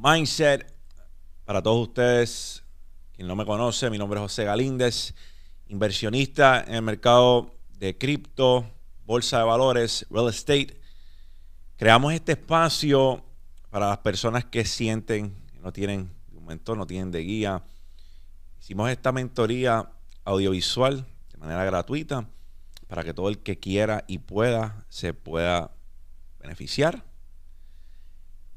Mindset. Para todos ustedes, quien no me conoce, mi nombre es José Galíndez, inversionista en el mercado de cripto, bolsa de valores, real estate. Creamos este espacio para las personas que sienten que no tienen un mentor, no tienen de guía. Hicimos esta mentoría audiovisual de manera gratuita para que todo el que quiera y pueda se pueda beneficiar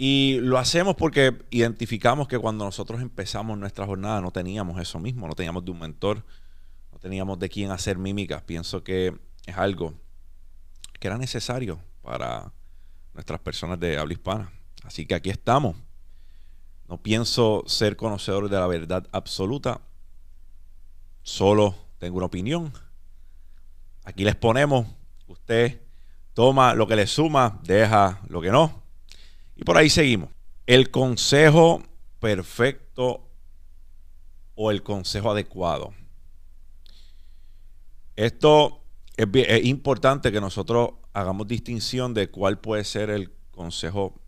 y lo hacemos porque identificamos que cuando nosotros empezamos nuestra jornada no teníamos eso mismo, no teníamos de un mentor, no teníamos de quién hacer mímicas. Pienso que es algo que era necesario para nuestras personas de habla hispana. Así que aquí estamos. No pienso ser conocedor de la verdad absoluta, solo tengo una opinión. Aquí les ponemos, usted toma lo que le suma, deja lo que no. Y por ahí seguimos. El consejo perfecto o el consejo adecuado. Esto es, importante que nosotros hagamos distinción de cuál puede ser el consejo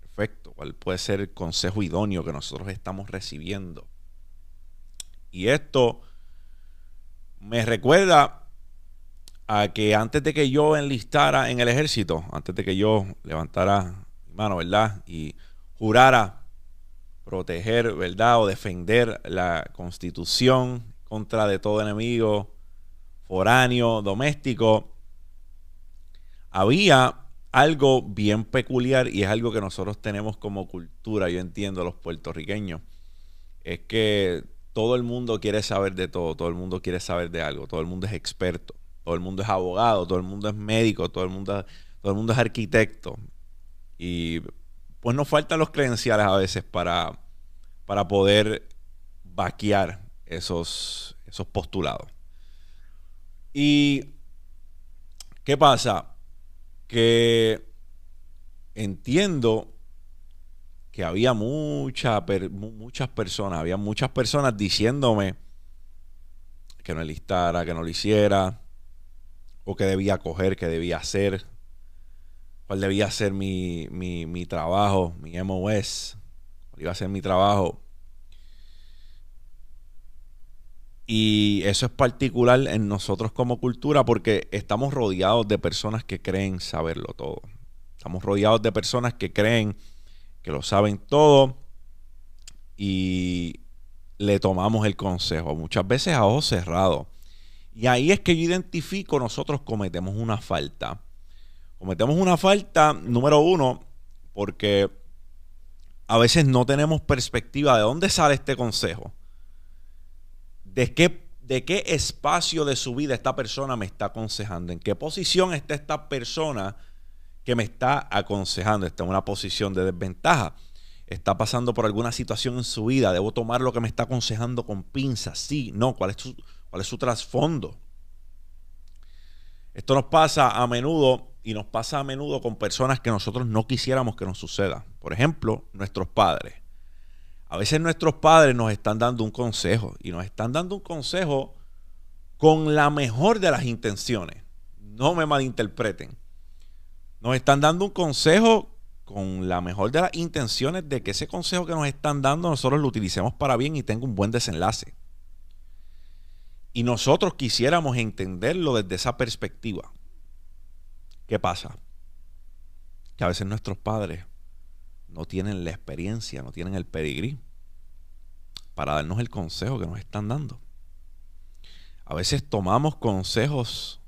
perfecto, cuál puede ser el consejo idóneo que nosotros estamos recibiendo. Y esto me recuerda a que antes de que yo enlistara en el ejército, antes de que yo levantara mano, ¿verdad? Y jurara proteger, ¿verdad? O defender la constitución contra de todo enemigo foráneo, doméstico. Había algo bien peculiar y es algo que nosotros tenemos como cultura, yo entiendo, los puertorriqueños, es que todo el mundo quiere saber de todo, todo el mundo quiere saber de algo, todo el mundo es experto, todo el mundo es abogado, todo el mundo es médico, todo el mundo, todo el mundo es arquitecto. Y pues nos faltan los credenciales a veces para, para poder vaquear esos, esos postulados. ¿Y qué pasa? Que entiendo que había muchas personas, había muchas personas diciéndome que no listara, que no lo hiciera, o que debía coger, que debía hacer cuál debía ser mi, mi, trabajo, mi MOS, iba a ser mi trabajo. Y eso es particular en nosotros como cultura porque estamos rodeados de personas que creen saberlo todo. Estamos rodeados de personas que creen que lo saben todo y le tomamos el consejo, muchas veces a ojos cerrados. Y ahí es que yo identifico, nosotros cometemos una falta Cometemos una falta, número uno, porque a veces no tenemos perspectiva de dónde sale este consejo. De qué, de qué espacio de su vida esta persona me está aconsejando. En qué posición está esta persona que me está aconsejando. Está en una posición de desventaja. Está pasando por alguna situación en su vida. Debo tomar lo que me está aconsejando con pinzas. Sí, no. ¿Cuál es su, cuál es su trasfondo? Esto nos pasa a menudo y nos pasa a menudo con personas que nosotros no quisiéramos que nos suceda. Por ejemplo, nuestros padres. A veces nuestros padres nos están dando un consejo y nos están dando un consejo con la mejor de las intenciones. No me malinterpreten. Nos están dando un consejo con la mejor de las intenciones de que ese consejo que nos están dando nosotros lo utilicemos para bien y tenga un buen desenlace. Y nosotros quisiéramos entenderlo desde esa perspectiva. ¿Qué pasa? Que a veces nuestros padres no tienen la experiencia, no tienen el pedigrí para darnos el consejo que nos están dando. A veces tomamos consejos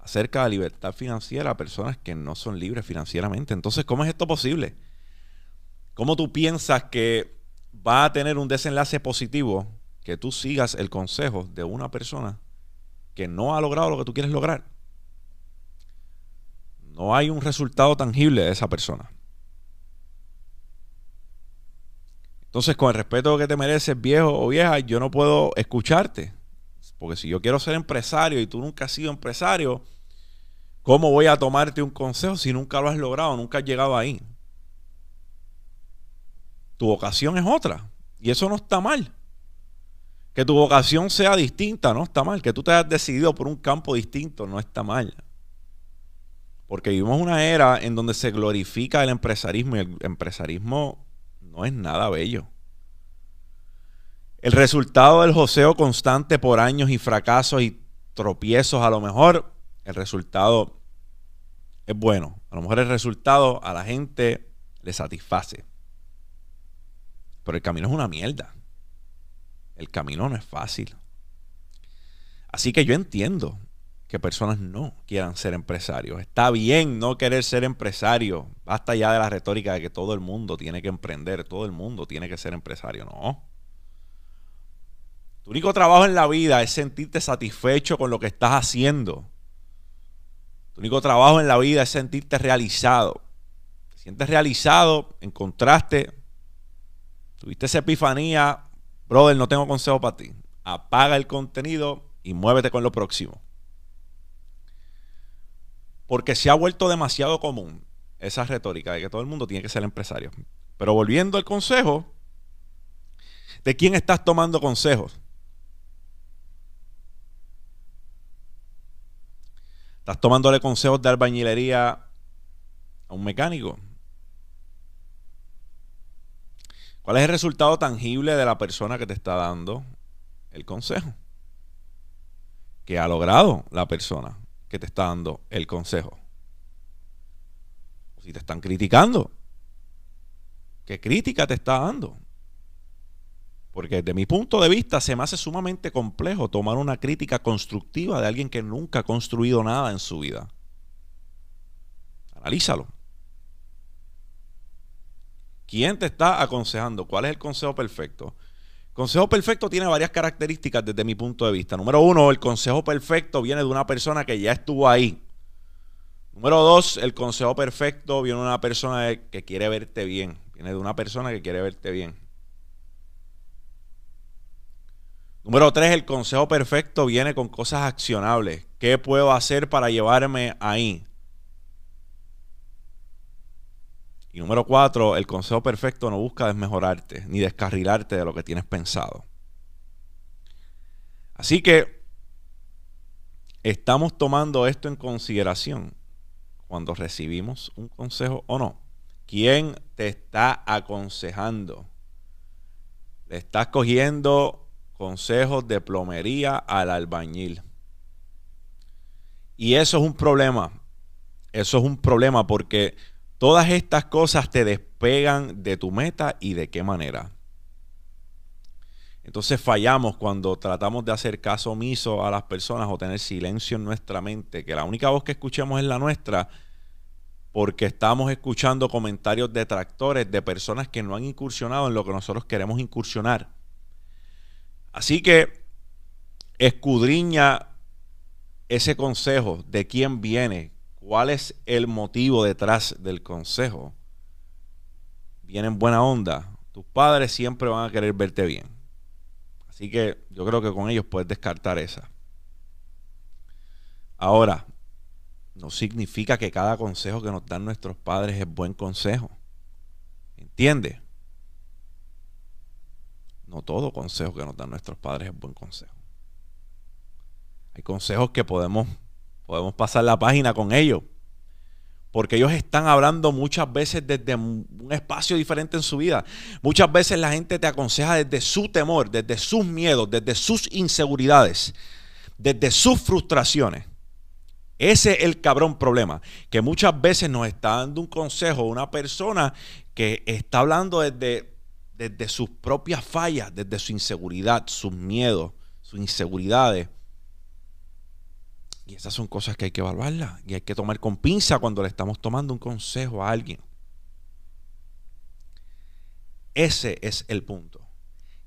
acerca de libertad financiera a personas que no son libres financieramente. Entonces, ¿cómo es esto posible? ¿Cómo tú piensas que va a tener un desenlace positivo que tú sigas el consejo de una persona que no ha logrado lo que tú quieres lograr? No hay un resultado tangible de esa persona. Entonces, con el respeto que te mereces, viejo o vieja, yo no puedo escucharte. Porque si yo quiero ser empresario y tú nunca has sido empresario, ¿cómo voy a tomarte un consejo si nunca lo has logrado, nunca has llegado ahí? Tu vocación es otra. Y eso no está mal. Que tu vocación sea distinta, no está mal. Que tú te hayas decidido por un campo distinto, no está mal. Porque vivimos una era en donde se glorifica el empresarismo y el empresarismo no es nada bello. El resultado del joseo constante por años y fracasos y tropiezos, a lo mejor el resultado es bueno. A lo mejor el resultado a la gente le satisface. Pero el camino es una mierda. El camino no es fácil. Así que yo entiendo que personas no quieran ser empresarios. Está bien no querer ser empresario. Basta ya de la retórica de que todo el mundo tiene que emprender, todo el mundo tiene que ser empresario. No. Tu único trabajo en la vida es sentirte satisfecho con lo que estás haciendo. Tu único trabajo en la vida es sentirte realizado. Te sientes realizado, encontraste, tuviste esa epifanía, brother, no tengo consejo para ti. Apaga el contenido y muévete con lo próximo. Porque se ha vuelto demasiado común esa retórica de que todo el mundo tiene que ser empresario. Pero volviendo al consejo, ¿de quién estás tomando consejos? ¿Estás tomándole consejos de albañilería a un mecánico? ¿Cuál es el resultado tangible de la persona que te está dando el consejo? ¿Qué ha logrado la persona que te está dando el consejo? Si te están criticando, ¿qué crítica te está dando? Porque desde mi punto de vista se me hace sumamente complejo tomar una crítica constructiva de alguien que nunca ha construido nada en su vida. Analízalo. ¿Quién te está aconsejando? ¿Cuál es el consejo perfecto? Consejo perfecto tiene varias características desde mi punto de vista. Número uno, el consejo perfecto viene de una persona que ya estuvo ahí. Número dos, el consejo perfecto viene de una persona que quiere verte bien. Viene de una persona que quiere verte bien. Número tres, el consejo perfecto viene con cosas accionables. ¿Qué puedo hacer para llevarme ahí? Y número cuatro, el consejo perfecto no busca desmejorarte ni descarrilarte de lo que tienes pensado. Así que estamos tomando esto en consideración cuando recibimos un consejo o no. ¿Quién te está aconsejando? ¿Le estás cogiendo consejos de plomería al albañil. Y eso es un problema. Eso es un problema porque todas estas cosas te despegan de tu meta y de qué manera. Entonces fallamos cuando tratamos de hacer caso omiso a las personas o tener silencio en nuestra mente, que la única voz que escuchemos es la nuestra, porque estamos escuchando comentarios detractores de personas que no han incursionado en lo que nosotros queremos incursionar. Así que escudriña ese consejo, de quién viene, cuál es el motivo detrás del consejo. Viene en buena onda. Tus padres siempre van a querer verte bien. Así que yo creo que con ellos puedes descartar esa. Ahora, no significa que cada consejo que nos dan nuestros padres es buen consejo. ¿Entiendes? No todo consejo que nos dan nuestros padres es buen consejo. Hay consejos que podemos, podemos pasar la página con ellos. Porque ellos están hablando muchas veces desde un espacio diferente en su vida. Muchas veces la gente te aconseja desde su temor, desde sus miedos, desde sus inseguridades, desde sus frustraciones. Ese es el cabrón problema. Que muchas veces nos está dando un consejo una persona que está hablando desde desde sus propias fallas, desde su inseguridad, sus miedos, sus inseguridades. Y esas son cosas que hay que evaluarlas y hay que tomar con pinza cuando le estamos tomando un consejo a alguien. Ese es el punto.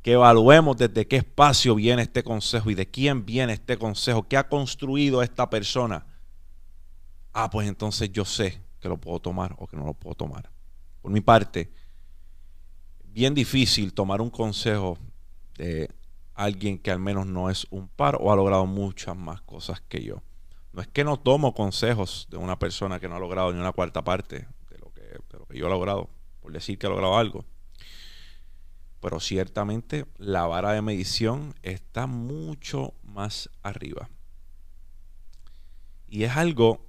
Que evaluemos desde qué espacio viene este consejo y de quién viene este consejo, qué ha construido esta persona. Ah, pues entonces yo sé que lo puedo tomar o que no lo puedo tomar. Por mi parte, bien difícil tomar un consejo de alguien que al menos no es un par o ha logrado muchas más cosas que yo. No es que no tomo consejos de una persona que no ha logrado ni una cuarta parte de lo que, yo he logrado, por decir que ha logrado algo. Pero ciertamente la vara de medición está mucho más arriba. Y es algo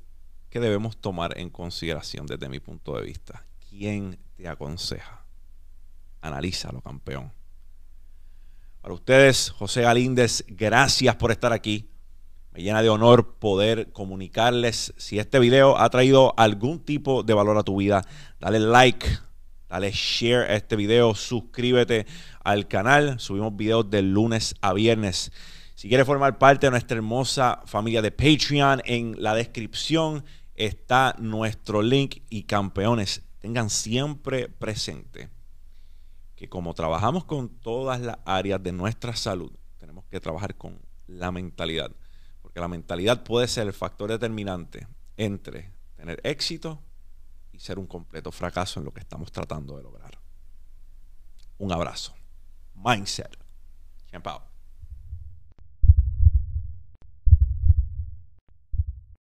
que debemos tomar en consideración desde mi punto de vista. ¿Quién te aconseja? Analízalo, campeón. Para ustedes, José Galíndez, gracias por estar aquí. Me llena de honor poder comunicarles. Si este video ha traído algún tipo de valor a tu vida, dale like, dale share a este video, suscríbete al canal. Subimos videos de lunes a viernes. Si quieres formar parte de nuestra hermosa familia de Patreon, en la descripción está nuestro link y campeones, tengan siempre presente que como trabajamos con todas las áreas de nuestra salud, tenemos que trabajar con la mentalidad que la mentalidad puede ser el factor determinante entre tener éxito y ser un completo fracaso en lo que estamos tratando de lograr. Un abrazo. Mindset. Champ